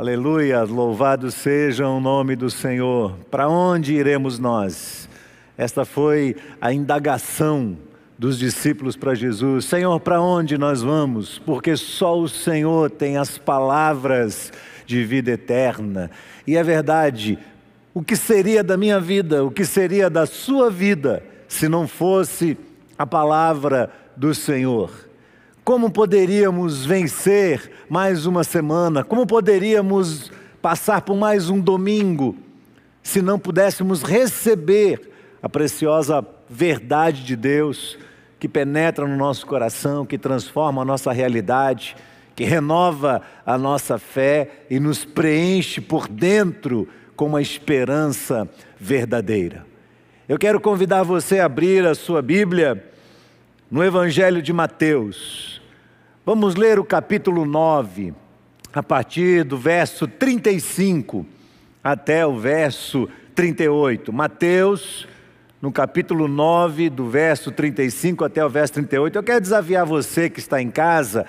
Aleluia, louvado seja o nome do Senhor. Para onde iremos nós? Esta foi a indagação dos discípulos para Jesus: Senhor, para onde nós vamos? Porque só o Senhor tem as palavras de vida eterna. E é verdade, o que seria da minha vida, o que seria da sua vida, se não fosse a palavra do Senhor? Como poderíamos vencer mais uma semana? Como poderíamos passar por mais um domingo se não pudéssemos receber a preciosa verdade de Deus que penetra no nosso coração, que transforma a nossa realidade, que renova a nossa fé e nos preenche por dentro com uma esperança verdadeira. Eu quero convidar você a abrir a sua Bíblia no Evangelho de Mateus. Vamos ler o capítulo 9, a partir do verso 35 até o verso 38. Mateus, no capítulo 9, do verso 35 até o verso 38. Eu quero desafiar você que está em casa,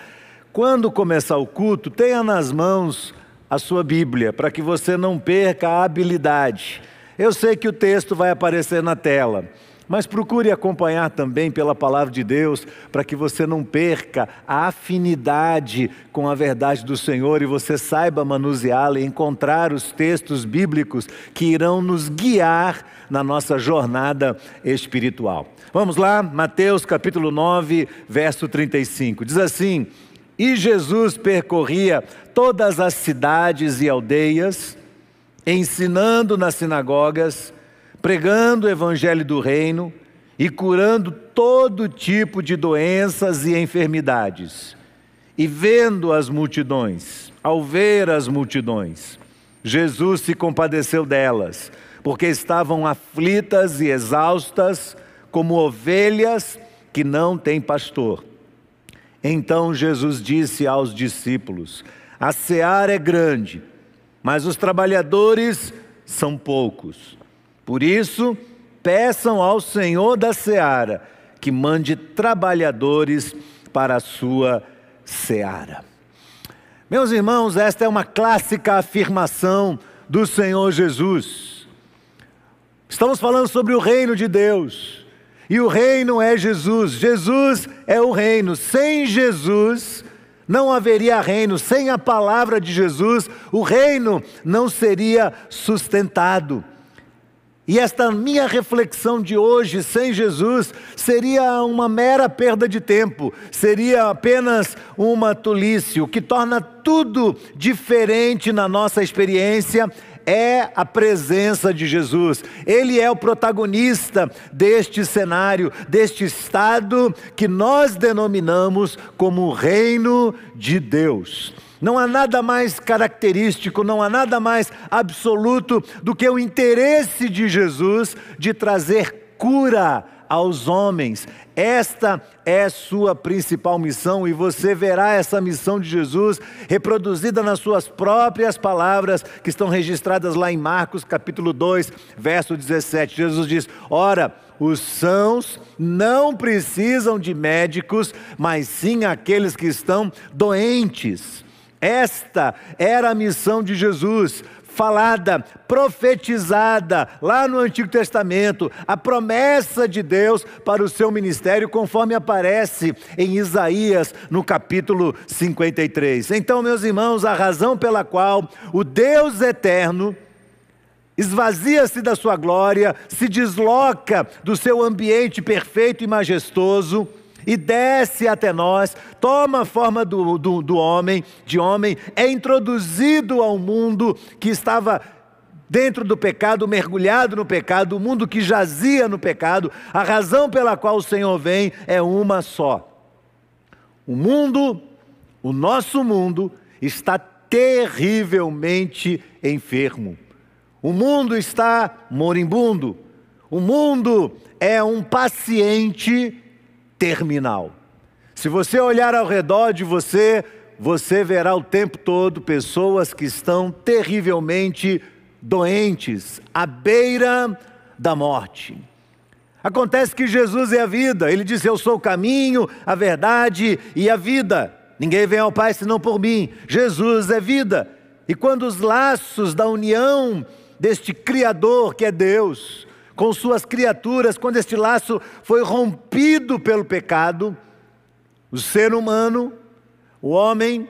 quando começar o culto, tenha nas mãos a sua Bíblia, para que você não perca a habilidade. Eu sei que o texto vai aparecer na tela, mas procure acompanhar também pela palavra de Deus, para que você não perca a afinidade com a verdade do Senhor e você saiba manuseá-la e encontrar os textos bíblicos que irão nos guiar na nossa jornada espiritual. Vamos lá, Mateus capítulo 9, verso 35. Diz assim: E Jesus percorria todas as cidades e aldeias, ensinando nas sinagogas, pregando o evangelho do reino e curando todo tipo de doenças e enfermidades. E vendo as multidões, ao ver as multidões, Jesus se compadeceu delas, porque estavam aflitas e exaustas, como ovelhas que não têm pastor. Então Jesus disse aos discípulos: a seara é grande, mas os trabalhadores são poucos. Por isso, peçam ao Senhor da seara que mande trabalhadores para a sua seara. Meus irmãos, esta é uma clássica afirmação do Senhor Jesus. Estamos falando sobre o reino de Deus. E o reino é Jesus. Jesus é o reino. Sem Jesus, não haveria reino. Sem a palavra de Jesus, o reino não seria sustentado. E esta minha reflexão de hoje, sem Jesus, seria uma mera perda de tempo, seria apenas uma tolice. O que torna tudo diferente na nossa experiência é a presença de Jesus. Ele é o protagonista deste cenário, deste estado que nós denominamos como o reino de Deus. Não há nada mais característico, não há nada mais absoluto do que o interesse de Jesus de trazer cura aos homens. Esta é sua principal missão e você verá essa missão de Jesus reproduzida nas suas próprias palavras que estão registradas lá em Marcos capítulo 2, verso 17. Jesus diz: "Ora, os sãos não precisam de médicos, mas sim aqueles que estão doentes." Esta era a missão de Jesus, falada, profetizada lá no Antigo Testamento, a promessa de Deus para o seu ministério, conforme aparece em Isaías, no capítulo 53. Então, meus irmãos, a razão pela qual o Deus eterno esvazia-se da sua glória, se desloca do seu ambiente perfeito e majestoso, e desce até nós, toma a forma do, do, do, homem, de homem, é introduzido ao mundo que estava dentro do pecado, mergulhado no pecado, o mundo que jazia no pecado. A razão pela qual o Senhor vem é uma só. O mundo, o nosso mundo, está terrivelmente enfermo. O mundo está moribundo. O mundo é um paciente terminal. Se você olhar ao redor de você, você verá o tempo todo pessoas que estão terrivelmente doentes, à beira da morte. Acontece que Jesus é a vida, ele disse: Eu sou o caminho, a verdade e a vida. Ninguém vem ao Pai senão por mim. Jesus é vida. e quando os laços da união deste Criador, que é Deus, com suas criaturas, quando este laço foi rompido pelo pecado, o ser humano, o homem,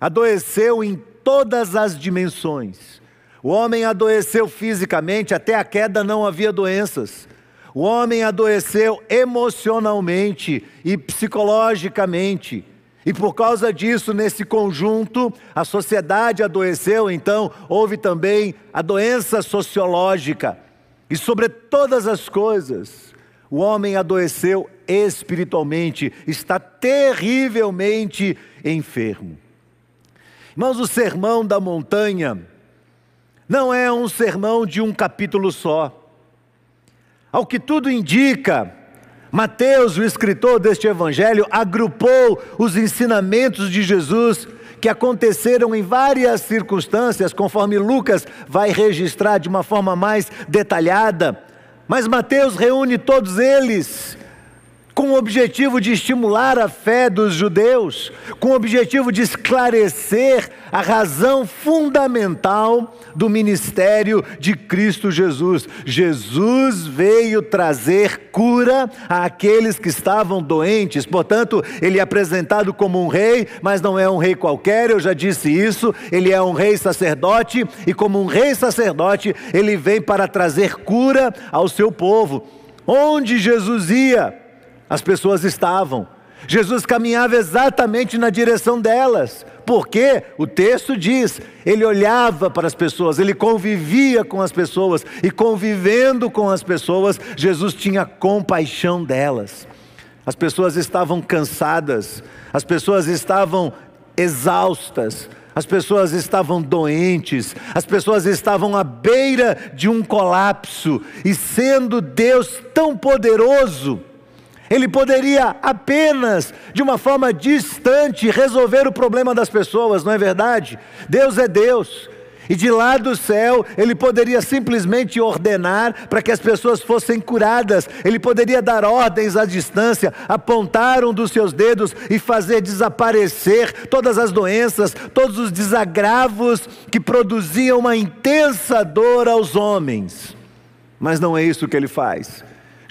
adoeceu em todas as dimensões. O homem adoeceu fisicamente, até a queda não havia doenças. O homem adoeceu emocionalmente e psicologicamente. E por causa disso, nesse conjunto, a sociedade adoeceu, então houve também a doença sociológica. E sobre todas as coisas, o homem adoeceu espiritualmente, está terrivelmente enfermo. Irmãos, o sermão da montanha não é um sermão de um capítulo só. Ao que tudo indica, Mateus, o escritor deste evangelho, agrupou os ensinamentos de Jesus que aconteceram em várias circunstâncias, conforme Lucas vai registrar de uma forma mais detalhada. Mas Mateus reúne todos eles com o objetivo de estimular a fé dos judeus, com o objetivo de esclarecer a razão fundamental do ministério de Cristo Jesus. Jesus veio trazer cura àqueles que estavam doentes, portanto, ele é apresentado como um rei, mas não é um rei qualquer, eu já disse isso, ele é um rei sacerdote, e como um rei sacerdote, ele vem para trazer cura ao seu povo. Onde Jesus ia? As pessoas estavam. Jesus caminhava exatamente na direção delas, porque o texto diz, ele olhava para as pessoas, ele convivia com as pessoas, e convivendo com as pessoas, Jesus tinha compaixão delas. As pessoas estavam cansadas, as pessoas estavam exaustas, as pessoas estavam doentes, as pessoas estavam à beira de um colapso, e sendo Deus tão poderoso, ele poderia apenas, de uma forma distante, resolver o problema das pessoas, não é verdade? Deus é Deus. E de lá do céu, ele poderia simplesmente ordenar para que as pessoas fossem curadas, ele poderia dar ordens à distância, apontar um dos seus dedos e fazer desaparecer todas as doenças, todos os desagravos que produziam uma intensa dor aos homens. Mas não é isso que ele faz.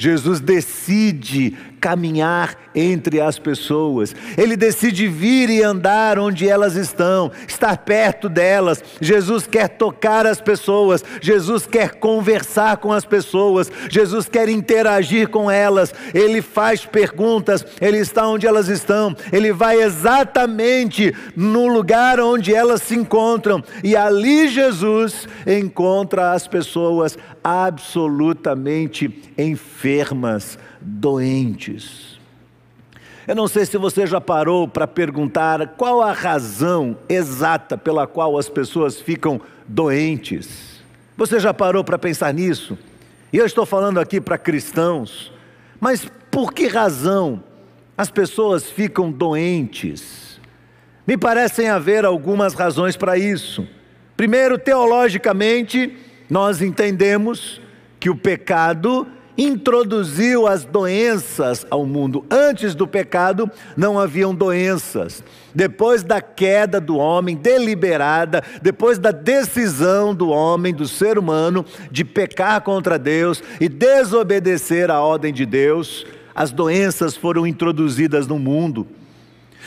Jesus decide caminhar entre as pessoas, ele decide vir e andar onde elas estão, estar perto delas. Jesus quer tocar as pessoas, Jesus quer conversar com as pessoas, Jesus quer interagir com elas. Ele faz perguntas, ele está onde elas estão, ele vai exatamente no lugar onde elas se encontram, e ali Jesus encontra as pessoas absolutamente enfermas doentes. Eu não sei se você já parou para perguntar qual a razão exata pela qual as pessoas ficam doentes. Você já parou para pensar nisso? E eu estou falando aqui para cristãos, mas por que razão as pessoas ficam doentes? Me parecem haver algumas razões para isso. Primeiro, teologicamente, nós entendemos que o pecado introduziu as doenças ao mundo. Antes do pecado não haviam doenças. Depois da queda do homem deliberada, depois da decisão do homem, do ser humano, de pecar contra Deus e desobedecer à ordem de Deus, as doenças foram introduzidas no mundo.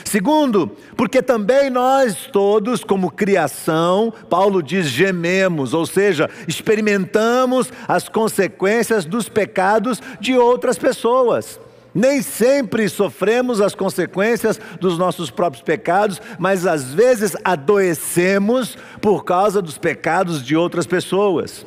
Segundo, porque também nós todos, como criação, Paulo diz gememos, ou seja, experimentamos as consequências dos pecados de outras pessoas. Nem sempre sofremos as consequências dos nossos próprios pecados, mas às vezes adoecemos por causa dos pecados de outras pessoas.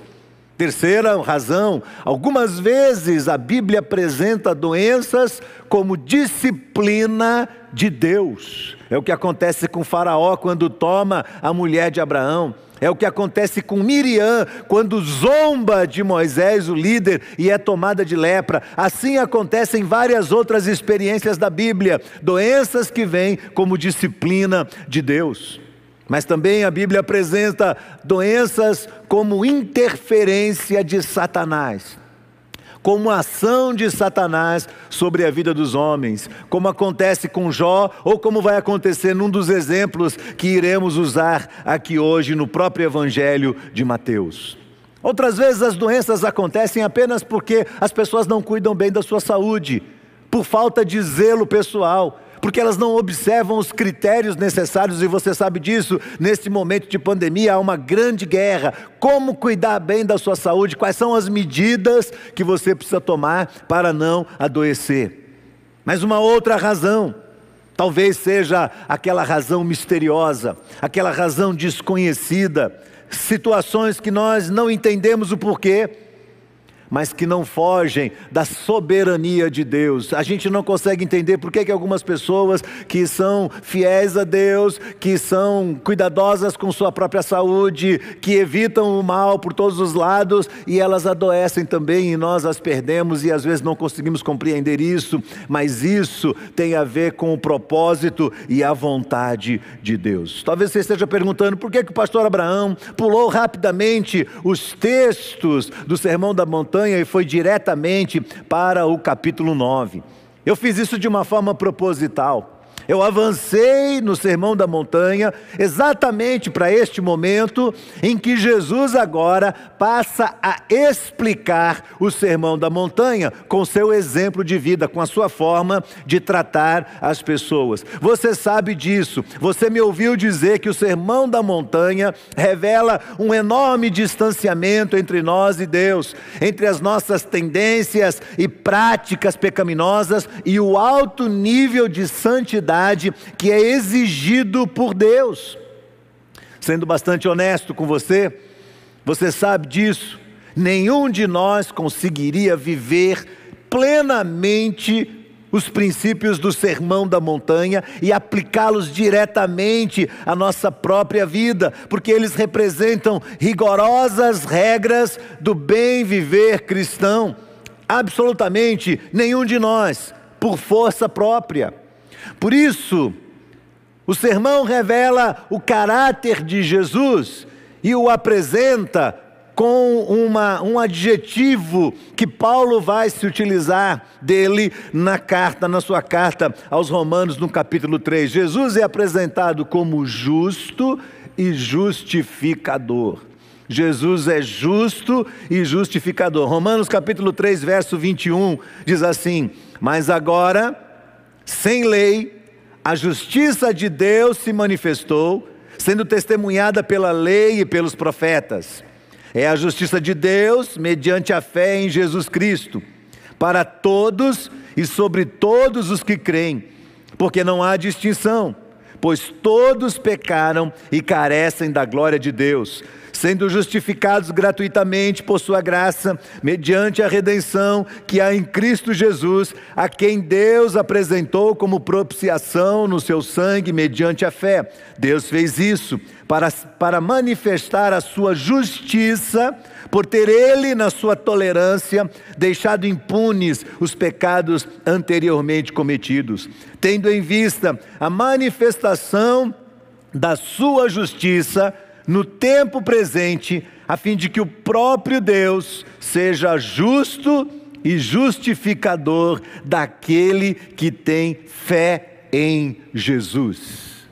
Terceira razão, algumas vezes a Bíblia apresenta doenças como disciplina de Deus. É o que acontece com Faraó quando toma a mulher de Abraão. É o que acontece com Miriam quando zomba de Moisés, o líder, e é tomada de lepra. Assim acontece em várias outras experiências da Bíblia, doenças que vêm como disciplina de Deus. Mas também a Bíblia apresenta doenças como interferência de Satanás. como ação de Satanás sobre a vida dos homens, como acontece com Jó ou como vai acontecer num dos exemplos que iremos usar aqui hoje no próprio Evangelho de Mateus. Outras vezes as doenças acontecem apenas porque as pessoas não cuidam bem da sua saúde, por falta de zelo pessoal, porque elas não observam os critérios necessários, e você sabe disso, neste momento de pandemia há uma grande guerra. Como cuidar bem da sua saúde? Quais são as medidas que você precisa tomar para não adoecer? Mas uma outra razão, talvez seja aquela razão misteriosa, aquela razão desconhecida, situações que nós não entendemos o porquê mas que não fogem da soberania de Deus. A gente não consegue entender por que, que algumas pessoas que são fiéis a Deus, que são cuidadosas com sua própria saúde, que evitam o mal por todos os lados e elas adoecem também e nós as perdemos e às vezes não conseguimos compreender isso, mas isso tem a ver com o propósito e a vontade de Deus. Talvez você esteja perguntando por que, que o pastor Abraão pulou rapidamente os textos do Sermão da Montanha montanha e foi diretamente para o capítulo 9. Eu fiz isso de uma forma proposital. Eu avancei no Sermão da Montanha exatamente para este momento em que Jesus agora passa a explicar o Sermão da Montanha com seu exemplo de vida, com a sua forma de tratar as pessoas. Você sabe disso. Você me ouviu dizer que o Sermão da Montanha revela um enorme distanciamento entre nós e Deus, entre as nossas tendências e práticas pecaminosas e o alto nível de que é exigido por Deus. Sendo bastante honesto com você, você sabe disso. Nenhum de nós conseguiria viver plenamente os princípios do sermão da montanha e aplicá-los diretamente à nossa própria vida, porque eles representam rigorosas regras do bem viver cristão. Absolutamente nenhum de nós, por força própria. Por isso, o sermão revela o caráter de Jesus e o apresenta com uma, um adjetivo que Paulo vai se utilizar dele na carta, na sua carta aos Romanos, no capítulo 3. Jesus é apresentado como justo e justificador. Jesus é justo e justificador. Romanos capítulo 3, verso 21 diz assim: Mas agora sem lei, a justiça de Deus se manifestou, sendo testemunhada pela lei e pelos profetas. É a justiça de Deus mediante a fé em Jesus Cristo, para todos e sobre todos os que creem, porque não há distinção, pois todos pecaram e carecem da glória de Deus sendo justificados gratuitamente por Sua graça, mediante a redenção que há em Cristo Jesus, a quem Deus apresentou como propiciação no seu sangue, mediante a fé. Deus fez isso para, para manifestar a Sua justiça, por ter Ele, na Sua tolerância, deixado impunes os pecados anteriormente cometidos, tendo em vista a manifestação da Sua justiça no tempo presente, a fim de que o próprio Deus seja justo e justificador daquele que tem fé em Jesus.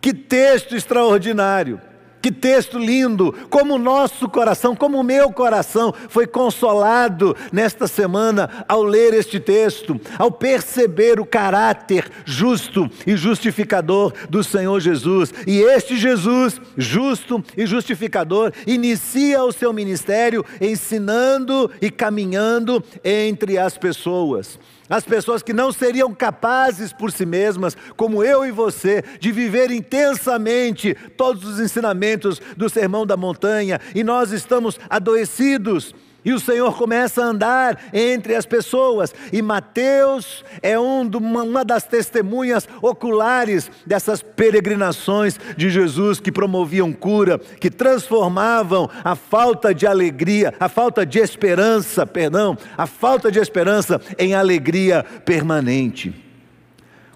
Que texto extraordinário! Que texto lindo! Como o nosso coração, como o meu coração foi consolado nesta semana ao ler este texto, ao perceber o caráter justo e justificador do Senhor Jesus. E este Jesus, justo e justificador, inicia o seu ministério ensinando e caminhando entre as pessoas. As pessoas que não seriam capazes por si mesmas, como eu e você, de viver intensamente todos os ensinamentos do Sermão da Montanha, e nós estamos adoecidos e o Senhor começa a andar entre as pessoas. E Mateus é um, uma das testemunhas oculares dessas peregrinações de Jesus que promoviam cura, que transformavam a falta de alegria, a falta de esperança, perdão, a falta de esperança em alegria permanente.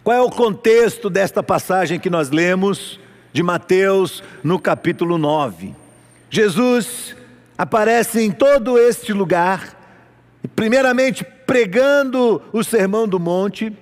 Qual é o contexto desta passagem que nós lemos de Mateus no capítulo 9? Jesus aparece em todo este lugar, Primeiramente, pregando o Sermão do Monte,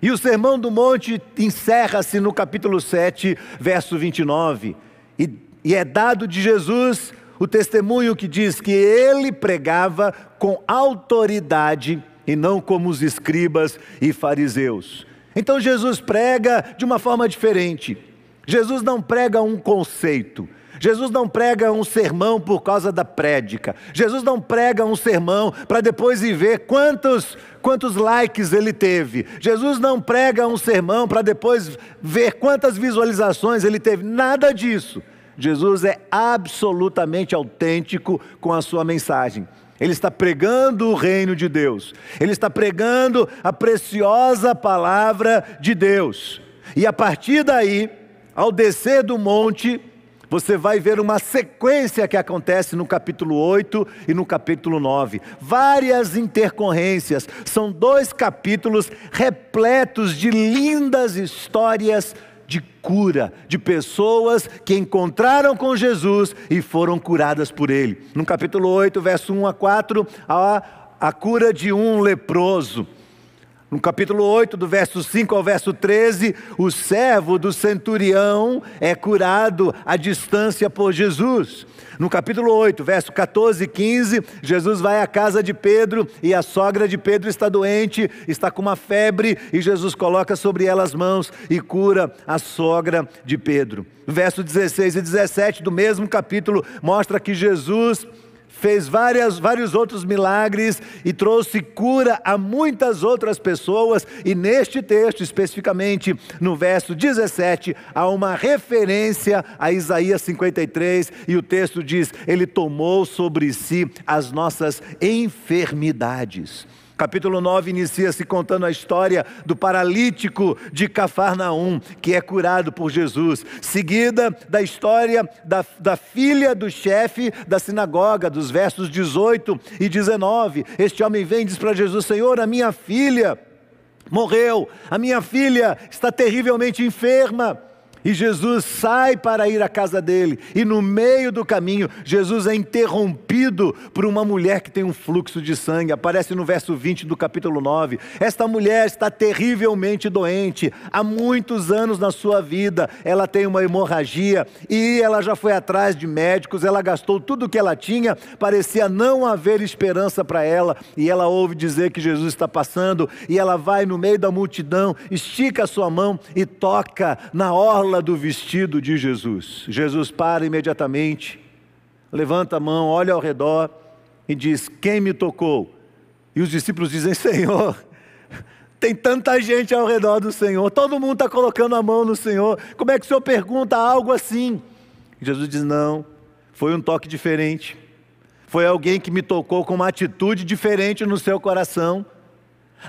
e o Sermão do Monte encerra-se no capítulo 7, verso 29, e, e é dado de Jesus o testemunho que diz que ele pregava com autoridade e não como os escribas e fariseus. Então Jesus prega de uma forma diferente. Jesus não prega um conceito. Jesus não prega um sermão por causa da prédica. Jesus não prega um sermão para depois ir ver quantos, quantos likes ele teve. Jesus não prega um sermão para depois ver quantas visualizações ele teve. Nada disso. Jesus é absolutamente autêntico com a sua mensagem. Ele está pregando o reino de Deus, ele está pregando a preciosa palavra de Deus. E a partir daí, ao descer do monte, você vai ver uma sequência que acontece no capítulo 8 e no capítulo 9. Várias intercorrências. São dois capítulos repletos de lindas histórias de cura, de pessoas que encontraram com Jesus e foram curadas por ele. No capítulo 8, verso 1 a 4, a, a cura de um leproso. No capítulo 8, do verso 5 ao verso 13, o servo do centurião é curado à distância por Jesus. No capítulo 8, verso 14 e 15, Jesus vai à casa de Pedro e a sogra de Pedro está doente, está com uma febre e Jesus coloca sobre ela as mãos e cura a sogra de Pedro. Verso 16 e 17 do mesmo capítulo mostra que Jesus fez várias, vários outros milagres e trouxe cura a muitas outras pessoas, e neste texto, especificamente no verso 17, há uma referência a Isaías 53, e o texto diz: Ele tomou sobre si as nossas enfermidades. Capítulo 9 inicia-se contando a história do paralítico de Cafarnaum, que é curado por Jesus, seguida da história da, da filha do chefe da sinagoga, dos versos 18 e 19. Este homem vem e diz para Jesus: Senhor, a minha filha morreu, a minha filha está terrivelmente enferma. E Jesus sai para ir à casa dele, e no meio do caminho, Jesus é interrompido por uma mulher que tem um fluxo de sangue. Aparece no verso 20 do capítulo 9. Esta mulher está terrivelmente doente, há muitos anos na sua vida, ela tem uma hemorragia e ela já foi atrás de médicos, ela gastou tudo o que ela tinha, parecia não haver esperança para ela, e ela ouve dizer que Jesus está passando, e ela vai no meio da multidão, estica a sua mão e toca na orla do vestido de Jesus. Jesus para imediatamente, levanta a mão, olha ao redor e diz: Quem me tocou? E os discípulos dizem: Senhor, tem tanta gente ao redor do Senhor, todo mundo está colocando a mão no Senhor, como é que o Senhor pergunta algo assim? Jesus diz: Não, foi um toque diferente, foi alguém que me tocou com uma atitude diferente no seu coração.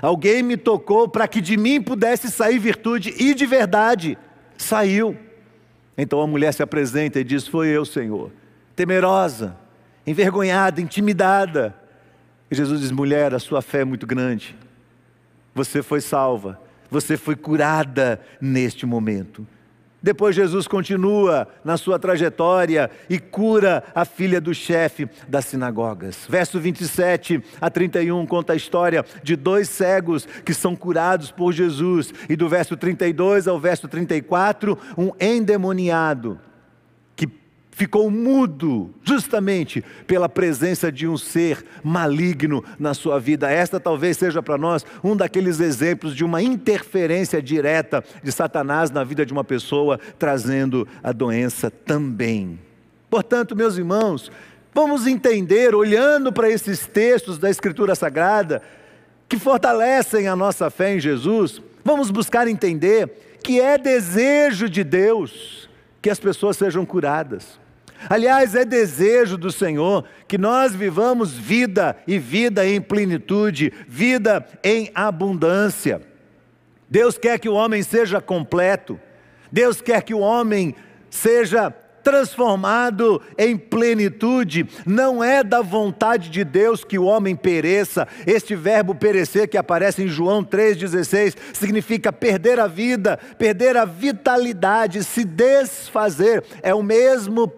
Alguém me tocou para que de mim pudesse sair virtude e de verdade saiu. Então a mulher se apresenta e diz: Foi eu, Senhor. Temerosa, envergonhada, intimidada. E Jesus diz: Mulher, a sua fé é muito grande. Você foi salva. Você foi curada neste momento. Depois Jesus continua na sua trajetória e cura a filha do chefe das sinagogas. Verso 27 a 31 conta a história de dois cegos que são curados por Jesus. E do verso 32 ao verso 34, um endemoniado ficou mudo, justamente pela presença de um ser maligno na sua vida. Esta talvez seja para nós um daqueles exemplos de uma interferência direta de Satanás na vida de uma pessoa, trazendo a doença também. Portanto, meus irmãos, vamos entender, olhando para esses textos da Escritura Sagrada, que fortalecem a nossa fé em Jesus, vamos buscar entender que é desejo de Deus que as pessoas sejam curadas. Aliás, é desejo do Senhor que nós vivamos vida e vida em plenitude, vida em abundância. Deus quer que o homem seja completo, Deus quer que o homem seja transformado em plenitude. Não é da vontade de Deus que o homem pereça. Este verbo perecer que aparece em João 3,16 significa perder a vida, perder a vitalidade, se desfazer. É o mesmo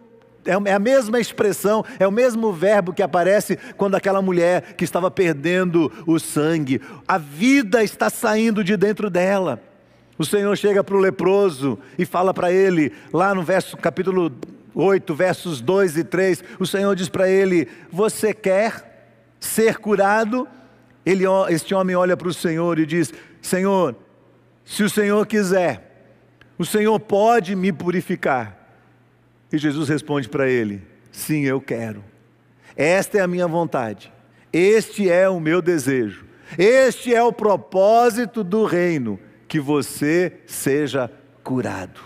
é, é a mesma expressão, é o mesmo verbo que aparece quando aquela mulher que estava perdendo o sangue, a vida está saindo de dentro dela. O Senhor chega para o leproso e fala para ele, lá no verso capítulo 8, versos 2 e 3, o Senhor diz para ele: Você quer ser curado? Ele, este homem olha para o Senhor e diz: Senhor, se o Senhor quiser, o Senhor pode me purificar. E Jesus responde para ele: Sim, eu quero. Esta é a minha vontade. Este é o meu desejo. Este é o propósito do reino que você seja curado.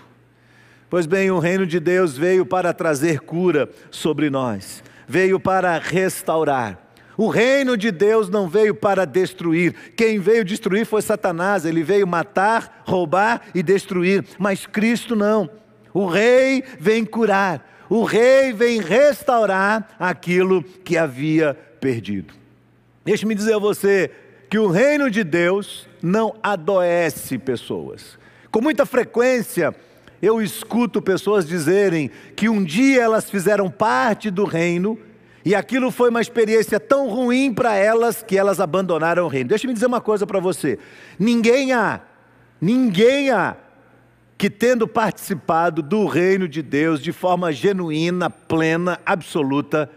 Pois bem, o reino de Deus veio para trazer cura sobre nós, veio para restaurar. O reino de Deus não veio para destruir. Quem veio destruir foi Satanás. Ele veio matar, roubar e destruir. Mas Cristo não. O rei vem curar. O rei vem restaurar aquilo que havia perdido. Deixe-me dizer a você que o reino de Deus não adoece pessoas. Com muita frequência, eu escuto pessoas dizerem que um dia elas fizeram parte do reino e aquilo foi uma experiência tão ruim para elas que elas abandonaram o reino. Deixa-me dizer uma coisa para você: ninguém há, ninguém há que tendo participado do reino de Deus de forma genuína, plena, absoluta,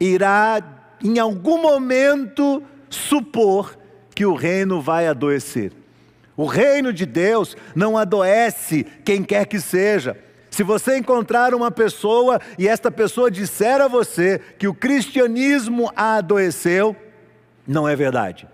irá em algum momento supor que o reino vai adoecer. O reino de Deus não adoece quem quer que seja. Se você encontrar uma pessoa e esta pessoa disser a você que o cristianismo a adoeceu, não é verdade.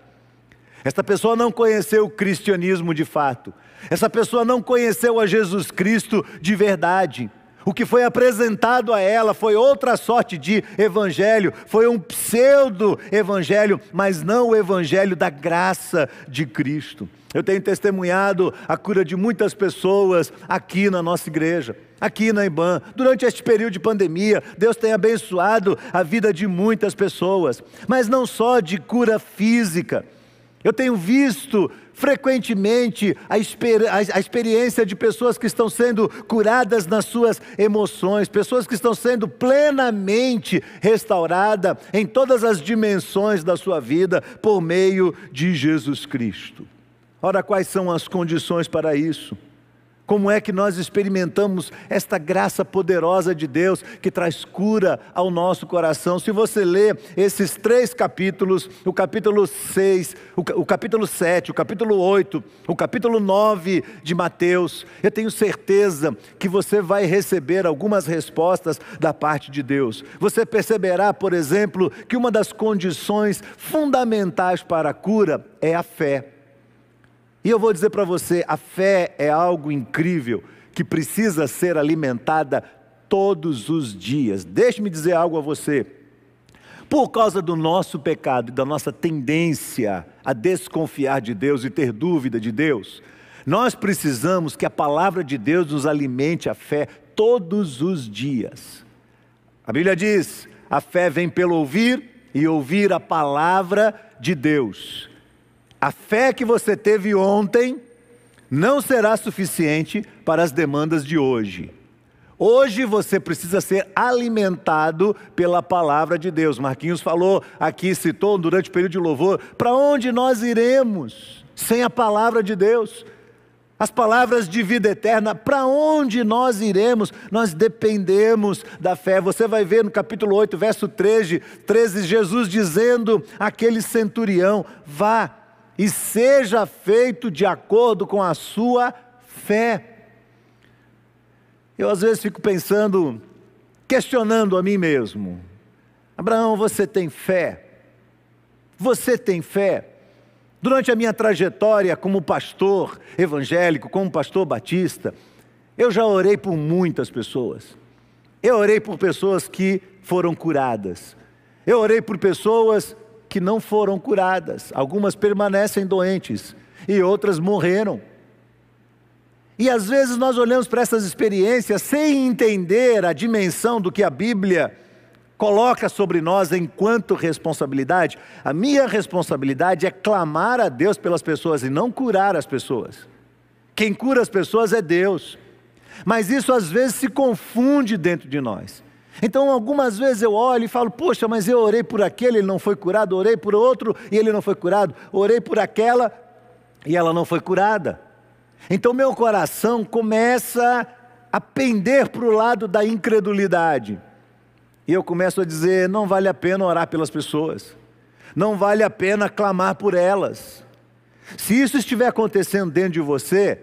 Esta pessoa não conheceu o cristianismo de fato. Essa pessoa não conheceu a Jesus Cristo de verdade. O que foi apresentado a ela foi outra sorte de evangelho, foi um pseudo-evangelho, mas não o evangelho da graça de Cristo. Eu tenho testemunhado a cura de muitas pessoas aqui na nossa igreja, aqui na IBAN. Durante este período de pandemia, Deus tem abençoado a vida de muitas pessoas, mas não só de cura física. Eu tenho visto frequentemente a, exper a, experiência de pessoas que estão sendo curadas nas suas emoções, pessoas que estão sendo plenamente restauradas em todas as dimensões da sua vida por meio de Jesus Cristo. Ora, quais são as condições para isso? Como é que nós experimentamos esta graça poderosa de Deus que traz cura ao nosso coração? Se você ler esses três capítulos, o capítulo 6, o capítulo 7, o capítulo 8, o capítulo 9 de Mateus, eu tenho certeza que você vai receber algumas respostas da parte de Deus. Você perceberá, por exemplo, que uma das condições fundamentais para a cura é a fé. E eu vou dizer para você: a fé é algo incrível que precisa ser alimentada todos os dias. Deixe-me dizer algo a você. Por causa do nosso pecado e da nossa tendência a desconfiar de Deus e ter dúvida de Deus, nós precisamos que a palavra de Deus nos alimente a fé todos os dias. A Bíblia diz: a fé vem pelo ouvir e ouvir a palavra de Deus. A fé que você teve ontem não será suficiente para as demandas de hoje. Hoje você precisa ser alimentado pela palavra de Deus. Marquinhos falou aqui, citou durante o período de louvor: para onde nós iremos sem a palavra de Deus? As palavras de vida eterna, para onde nós iremos? Nós dependemos da fé. Você vai ver no capítulo 8, verso 13, 13 Jesus dizendo àquele centurião: vá e seja feito de acordo com a sua fé. Eu às vezes fico pensando, questionando a mim mesmo: Abraão, você tem fé? Você tem fé? Durante a minha trajetória como pastor evangélico, como pastor batista, eu já orei por muitas pessoas. Eu orei por pessoas que foram curadas. Eu orei por pessoas que não foram curadas. Algumas permanecem doentes e outras morreram. E às vezes nós olhamos para essas experiências sem entender a dimensão do que a Bíblia coloca sobre nós enquanto responsabilidade. A minha responsabilidade é clamar a Deus pelas pessoas e não curar as pessoas. Quem cura as pessoas é Deus. Mas isso às vezes se confunde dentro de nós. Então, algumas vezes eu olho e falo: Poxa, mas eu orei por aquele, ele não foi curado, orei por outro e ele não foi curado, orei por aquela e ela não foi curada. Então, meu coração começa a pender para o lado da incredulidade. E eu começo a dizer: não vale a pena orar pelas pessoas, não vale a pena clamar por elas. Se isso estiver acontecendo dentro de você,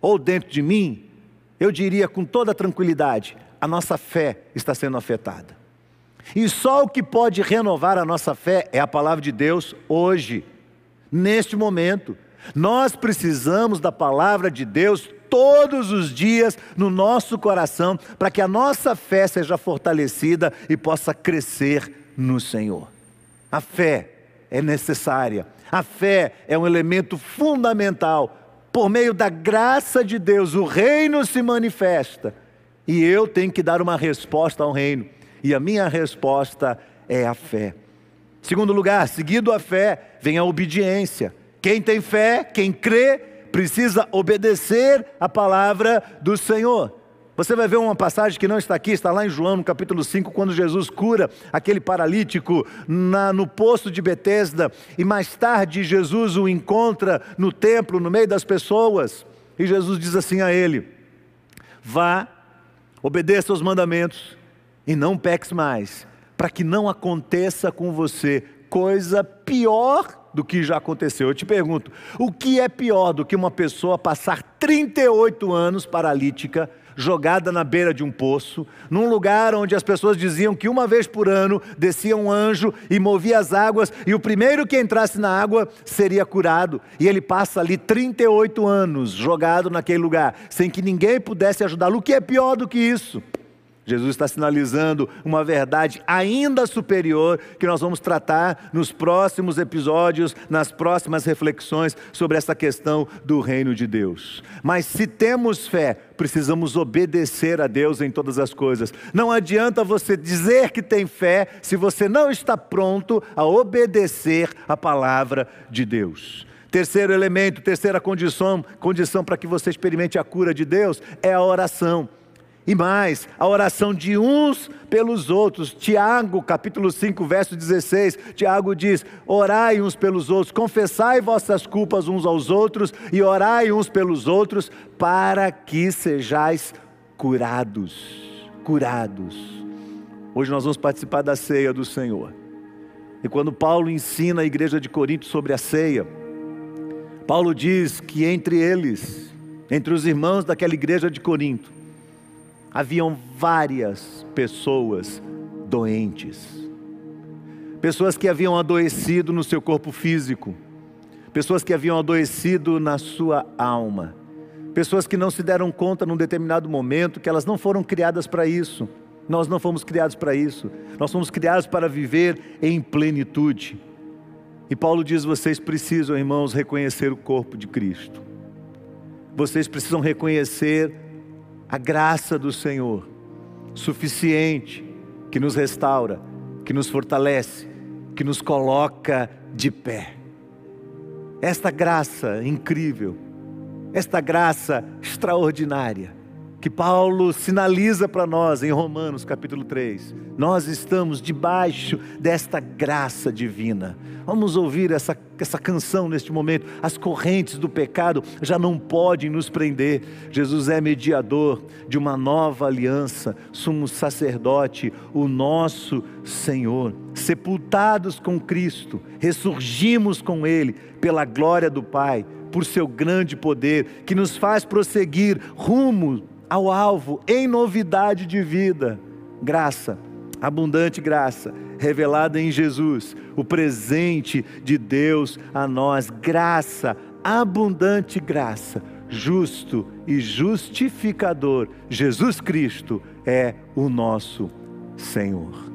ou dentro de mim, eu diria com toda tranquilidade: a nossa fé está sendo afetada. E só o que pode renovar a nossa fé é a palavra de Deus hoje, neste momento. Nós precisamos da palavra de Deus todos os dias no nosso coração, para que a nossa fé seja fortalecida e possa crescer no Senhor. A fé é necessária, a fé é um elemento fundamental. Por meio da graça de Deus, o reino se manifesta e eu tenho que dar uma resposta ao reino, e a minha resposta é a fé. Segundo lugar, seguido a fé, vem a obediência. Quem tem fé, quem crê, precisa obedecer a palavra do Senhor. Você vai ver uma passagem que não está aqui, está lá em João, no capítulo 5, quando Jesus cura aquele paralítico na, no poço de Betesda, e mais tarde Jesus o encontra no templo, no meio das pessoas, e Jesus diz assim a ele: Vá, obedeça aos mandamentos e não peques mais, para que não aconteça com você coisa pior do que já aconteceu. Eu te pergunto, o que é pior do que uma pessoa passar 38 anos paralítica, jogada na beira de um poço, num lugar onde as pessoas diziam que uma vez por ano descia um anjo e movia as águas, e o primeiro que entrasse na água seria curado, e ele passa ali 38 anos jogado naquele lugar, sem que ninguém pudesse ajudá-lo. O que é pior do que isso? Jesus está sinalizando uma verdade ainda superior que nós vamos tratar nos próximos episódios, nas próximas reflexões sobre essa questão do reino de Deus. Mas se temos fé, precisamos obedecer a Deus em todas as coisas. Não adianta você dizer que tem fé se você não está pronto a obedecer a palavra de Deus. Terceiro elemento, terceira condição, condição para que você experimente a cura de Deus é a oração. E mais, a oração de uns pelos outros. Tiago, capítulo 5, verso 16. Tiago diz: Orai uns pelos outros, confessai vossas culpas uns aos outros e orai uns pelos outros, para que sejais curados. Curados. Hoje nós vamos participar da ceia do Senhor. E quando Paulo ensina a igreja de Corinto sobre a ceia, Paulo diz que entre eles, entre os irmãos daquela igreja de Corinto, haviam várias pessoas doentes. Pessoas que haviam adoecido no seu corpo físico, pessoas que haviam adoecido na sua alma, pessoas que não se deram conta num determinado momento que elas não foram criadas para isso. Nós não fomos criados para isso. Nós fomos criados para viver em plenitude. E Paulo diz: vocês precisam, irmãos, reconhecer o corpo de Cristo. Vocês precisam reconhecer a graça do Senhor, suficiente, que nos restaura, que nos fortalece, que nos coloca de pé. Esta graça incrível, esta graça extraordinária, que Paulo sinaliza para nós em Romanos capítulo 3. Nós estamos debaixo desta graça divina. Vamos ouvir essa, essa canção neste momento. As correntes do pecado já não podem nos prender. Jesus é mediador de uma nova aliança, sumo sacerdote, o nosso Senhor. Sepultados com Cristo, ressurgimos com Ele pela glória do Pai, por seu grande poder, que nos faz prosseguir rumo ao alvo em novidade de vida. Graça, abundante graça, revelada em Jesus, o presente de Deus a nós. Graça, abundante graça, justo e justificador. Jesus Cristo é o nosso Senhor.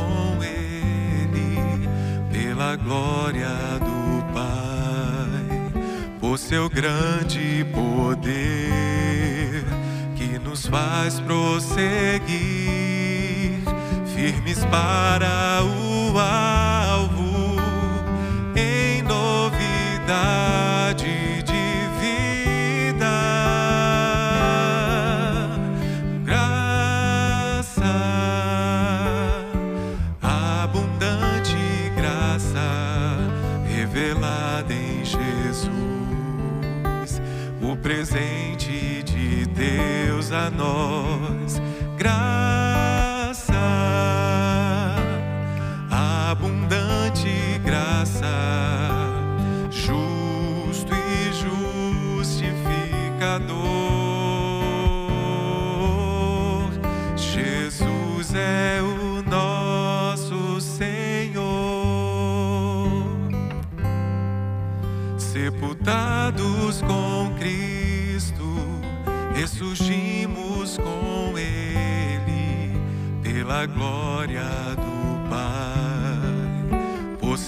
Com Ele pela glória do Pai, por seu grande poder que nos faz prosseguir firmes para o alvo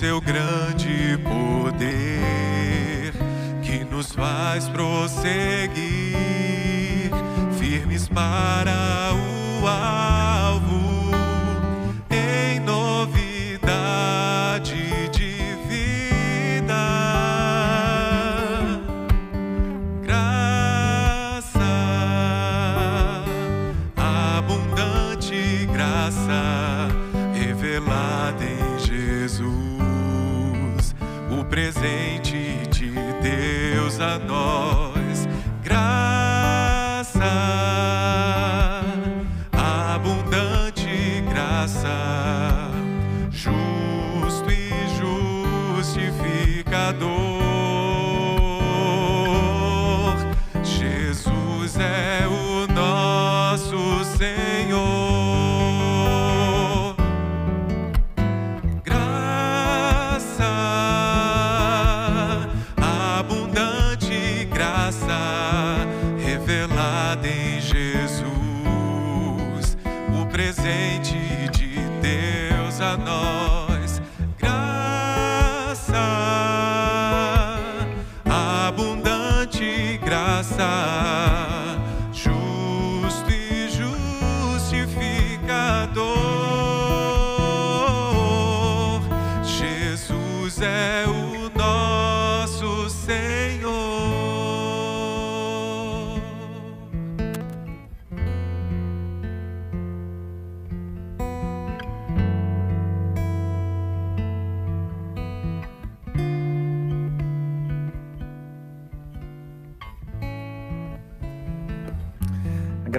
seu grande poder que nos faz prosseguir firmes para o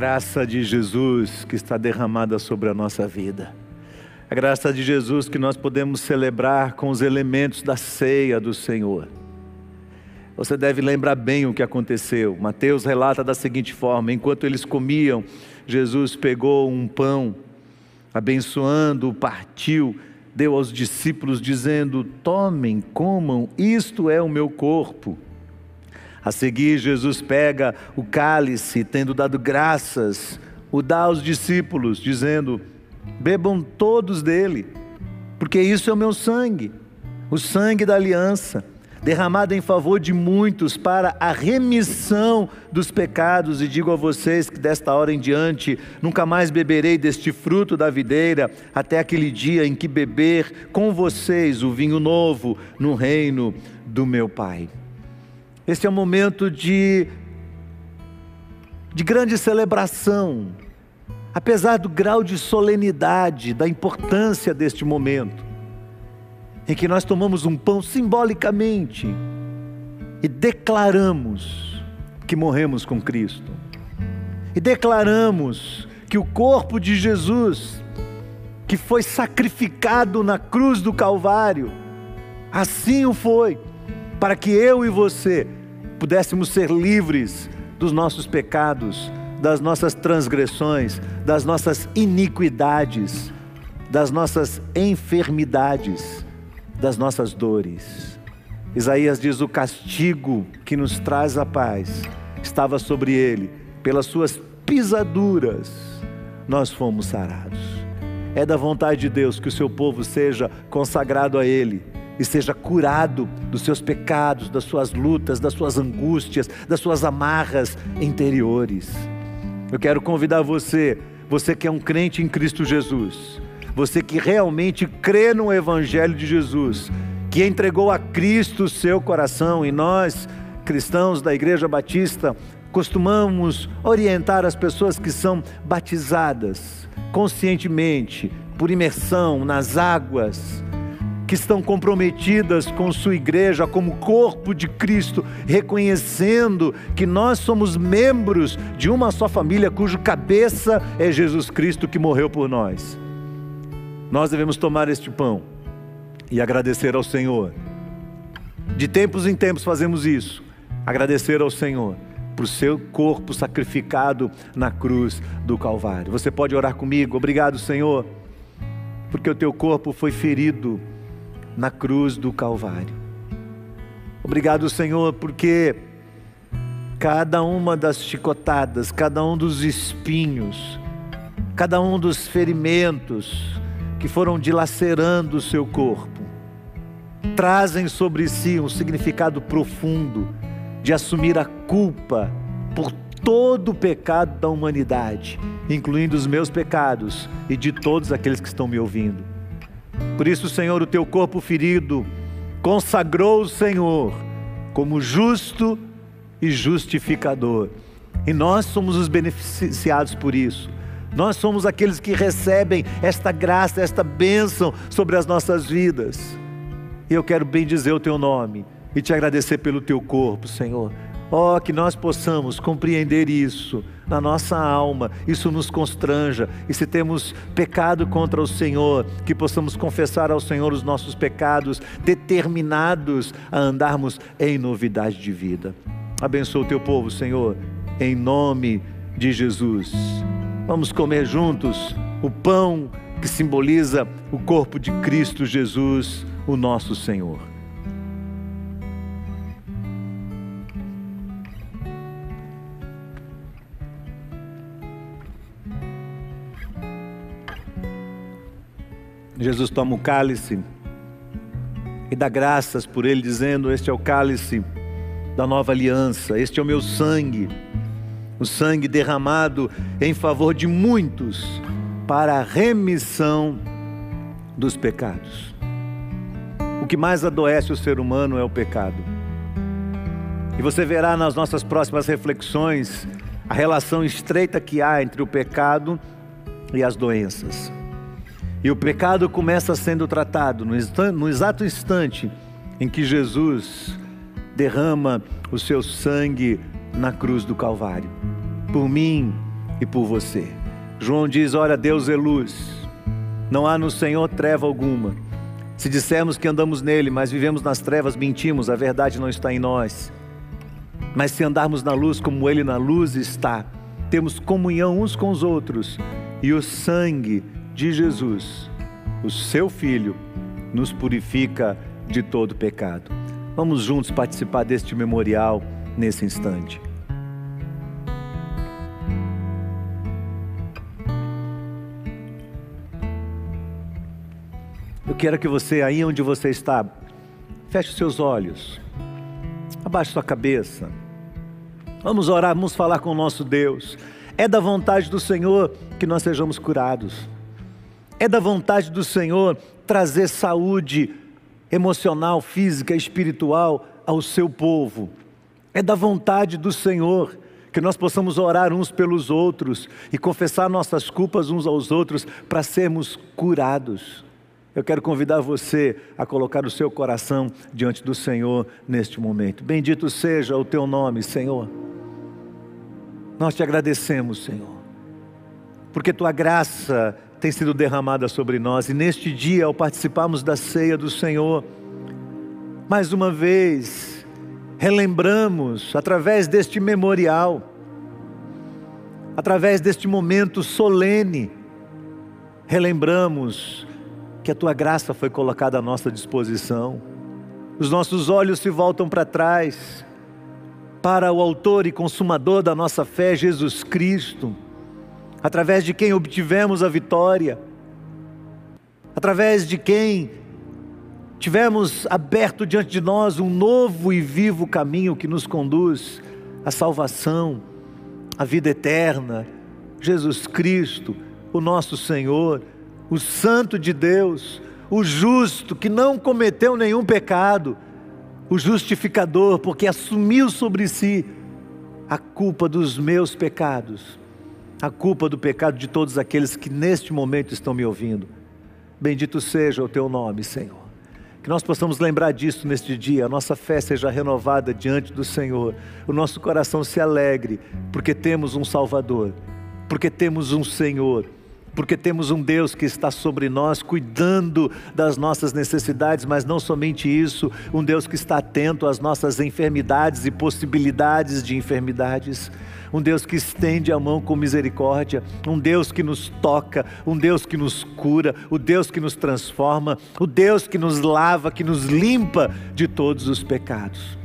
graça de Jesus que está derramada sobre a nossa vida. A graça de Jesus que nós podemos celebrar com os elementos da ceia do Senhor. Você deve lembrar bem o que aconteceu. Mateus relata da seguinte forma: enquanto eles comiam, Jesus pegou um pão, abençoando, partiu, deu aos discípulos, dizendo: Tomem, comam, isto é o meu corpo. A seguir, Jesus pega o cálice, tendo dado graças, o dá aos discípulos, dizendo: Bebam todos dele, porque isso é o meu sangue, o sangue da aliança, derramado em favor de muitos para a remissão dos pecados. E digo a vocês que desta hora em diante nunca mais beberei deste fruto da videira, até aquele dia em que beber com vocês o vinho novo no reino do meu Pai. Este é um momento de, de grande celebração, apesar do grau de solenidade, da importância deste momento, em que nós tomamos um pão simbolicamente e declaramos que morremos com Cristo, e declaramos que o corpo de Jesus, que foi sacrificado na cruz do Calvário. Assim o foi, para que eu e você pudéssemos ser livres dos nossos pecados, das nossas transgressões, das nossas iniquidades, das nossas enfermidades, das nossas dores. Isaías diz: o castigo que nos traz a paz estava sobre ele, pelas suas pisaduras nós fomos sarados. É da vontade de Deus que o seu povo seja consagrado a Ele e seja curado dos seus pecados, das suas lutas, das suas angústias, das suas amarras interiores. Eu quero convidar você, você que é um crente em Cristo Jesus, você que realmente crê no Evangelho de Jesus, que entregou a Cristo o seu coração e nós, cristãos da Igreja Batista, costumamos orientar as pessoas que são batizadas conscientemente, por imersão nas águas, que estão comprometidas com sua igreja como corpo de Cristo, reconhecendo que nós somos membros de uma só família cujo cabeça é Jesus Cristo que morreu por nós. Nós devemos tomar este pão e agradecer ao Senhor. De tempos em tempos fazemos isso, agradecer ao Senhor por seu corpo sacrificado na cruz do Calvário. Você pode orar comigo, obrigado, Senhor, porque o teu corpo foi ferido na cruz do Calvário. Obrigado, Senhor, porque cada uma das chicotadas, cada um dos espinhos, cada um dos ferimentos que foram dilacerando o seu corpo, trazem sobre si um significado profundo de assumir a culpa por todo o pecado da humanidade, incluindo os meus pecados e de todos aqueles que estão me ouvindo. Por isso, Senhor, o teu corpo ferido consagrou o Senhor como justo e justificador. E nós somos os beneficiados por isso. Nós somos aqueles que recebem esta graça, esta bênção sobre as nossas vidas. E eu quero bem dizer o teu nome e te agradecer pelo teu corpo, Senhor. Ó, oh, que nós possamos compreender isso na nossa alma, isso nos constranja. E se temos pecado contra o Senhor, que possamos confessar ao Senhor os nossos pecados, determinados a andarmos em novidade de vida. Abençoa o teu povo, Senhor, em nome de Jesus. Vamos comer juntos o pão que simboliza o corpo de Cristo Jesus, o nosso Senhor. Jesus toma o cálice e dá graças por ele, dizendo: Este é o cálice da nova aliança, este é o meu sangue, o sangue derramado em favor de muitos para a remissão dos pecados. O que mais adoece o ser humano é o pecado. E você verá nas nossas próximas reflexões a relação estreita que há entre o pecado e as doenças. E o pecado começa sendo tratado no, instante, no exato instante em que Jesus derrama o seu sangue na cruz do Calvário, por mim e por você. João diz: Olha, Deus é luz, não há no Senhor treva alguma. Se dissermos que andamos nele, mas vivemos nas trevas, mentimos, a verdade não está em nós. Mas se andarmos na luz como ele na luz está, temos comunhão uns com os outros, e o sangue de Jesus, o seu Filho, nos purifica de todo pecado. Vamos juntos participar deste memorial nesse instante. Eu quero que você, aí onde você está, feche os seus olhos, abaixe sua cabeça. Vamos orar, vamos falar com o nosso Deus. É da vontade do Senhor que nós sejamos curados. É da vontade do Senhor trazer saúde emocional, física, espiritual ao seu povo. É da vontade do Senhor que nós possamos orar uns pelos outros e confessar nossas culpas uns aos outros para sermos curados. Eu quero convidar você a colocar o seu coração diante do Senhor neste momento. Bendito seja o teu nome, Senhor. Nós te agradecemos, Senhor, porque tua graça tem sido derramada sobre nós. E neste dia, ao participarmos da ceia do Senhor, mais uma vez, relembramos, através deste memorial, através deste momento solene, relembramos que a tua graça foi colocada à nossa disposição. Os nossos olhos se voltam para trás, para o Autor e Consumador da nossa fé, Jesus Cristo, através de quem obtivemos a vitória, através de quem tivemos aberto diante de nós um novo e vivo caminho que nos conduz à salvação, à vida eterna, Jesus Cristo, o nosso Senhor, o Santo de Deus, o justo que não cometeu nenhum pecado, o justificador, porque assumiu sobre si a culpa dos meus pecados, a culpa do pecado de todos aqueles que neste momento estão me ouvindo. Bendito seja o teu nome, Senhor. Que nós possamos lembrar disso neste dia, a nossa fé seja renovada diante do Senhor, o nosso coração se alegre, porque temos um Salvador, porque temos um Senhor, porque temos um Deus que está sobre nós, cuidando das nossas necessidades, mas não somente isso, um Deus que está atento às nossas enfermidades e possibilidades de enfermidades um Deus que estende a mão com misericórdia, um Deus que nos toca, um Deus que nos cura, o Deus que nos transforma, o Deus que nos lava, que nos limpa de todos os pecados.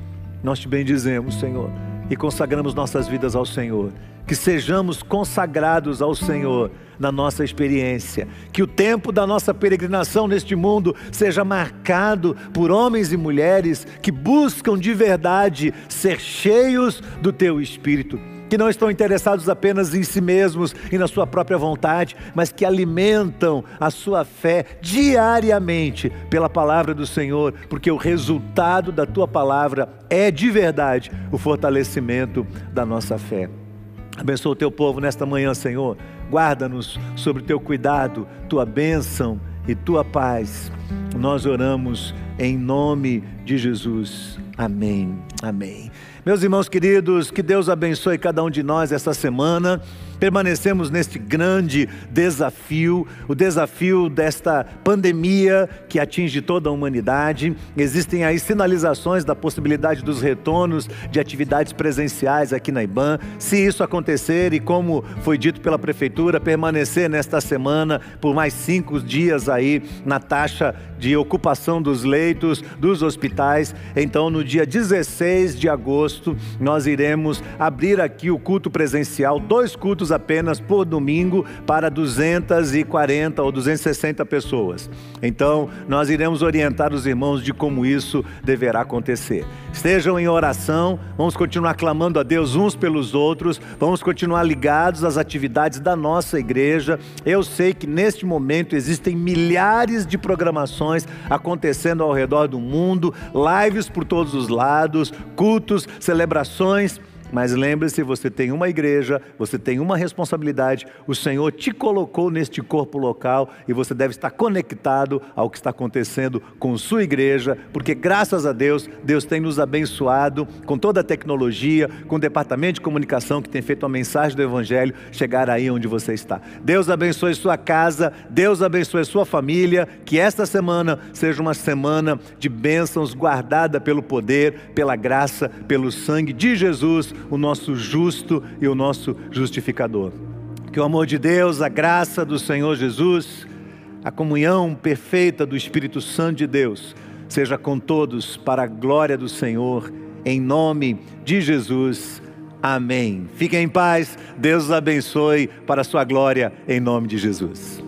Nós te bendizemos, Senhor, e consagramos nossas vidas ao Senhor. Que sejamos consagrados ao Senhor na nossa experiência. Que o tempo da nossa peregrinação neste mundo seja marcado por homens e mulheres que buscam de verdade ser cheios do Teu Espírito que não estão interessados apenas em si mesmos e na sua própria vontade, mas que alimentam a sua fé diariamente pela palavra do Senhor, porque o resultado da tua palavra é de verdade o fortalecimento da nossa fé. Abençoa o teu povo nesta manhã, Senhor. Guarda-nos sobre o teu cuidado, tua bênção e tua paz. Nós oramos em nome de Jesus. Amém. Amém. Meus irmãos queridos, que Deus abençoe cada um de nós essa semana permanecemos neste grande desafio, o desafio desta pandemia que atinge toda a humanidade. Existem aí sinalizações da possibilidade dos retornos de atividades presenciais aqui na IBAN. Se isso acontecer e como foi dito pela prefeitura, permanecer nesta semana por mais cinco dias aí na taxa de ocupação dos leitos dos hospitais, então no dia 16 de agosto nós iremos abrir aqui o culto presencial, dois cultos apenas por domingo para 240 ou 260 pessoas. Então, nós iremos orientar os irmãos de como isso deverá acontecer. Estejam em oração, vamos continuar clamando a Deus uns pelos outros, vamos continuar ligados às atividades da nossa igreja. Eu sei que neste momento existem milhares de programações acontecendo ao redor do mundo, lives por todos os lados, cultos, celebrações mas lembre-se, você tem uma igreja, você tem uma responsabilidade, o Senhor te colocou neste corpo local e você deve estar conectado ao que está acontecendo com sua igreja, porque graças a Deus, Deus tem nos abençoado com toda a tecnologia, com o departamento de comunicação que tem feito a mensagem do Evangelho chegar aí onde você está. Deus abençoe sua casa, Deus abençoe sua família, que esta semana seja uma semana de bênçãos guardada pelo poder, pela graça, pelo sangue de Jesus o nosso justo e o nosso justificador. Que o amor de Deus, a graça do Senhor Jesus, a comunhão perfeita do Espírito Santo de Deus, seja com todos para a glória do Senhor, em nome de Jesus. Amém. Fiquem em paz, Deus os abençoe para a sua glória, em nome de Jesus.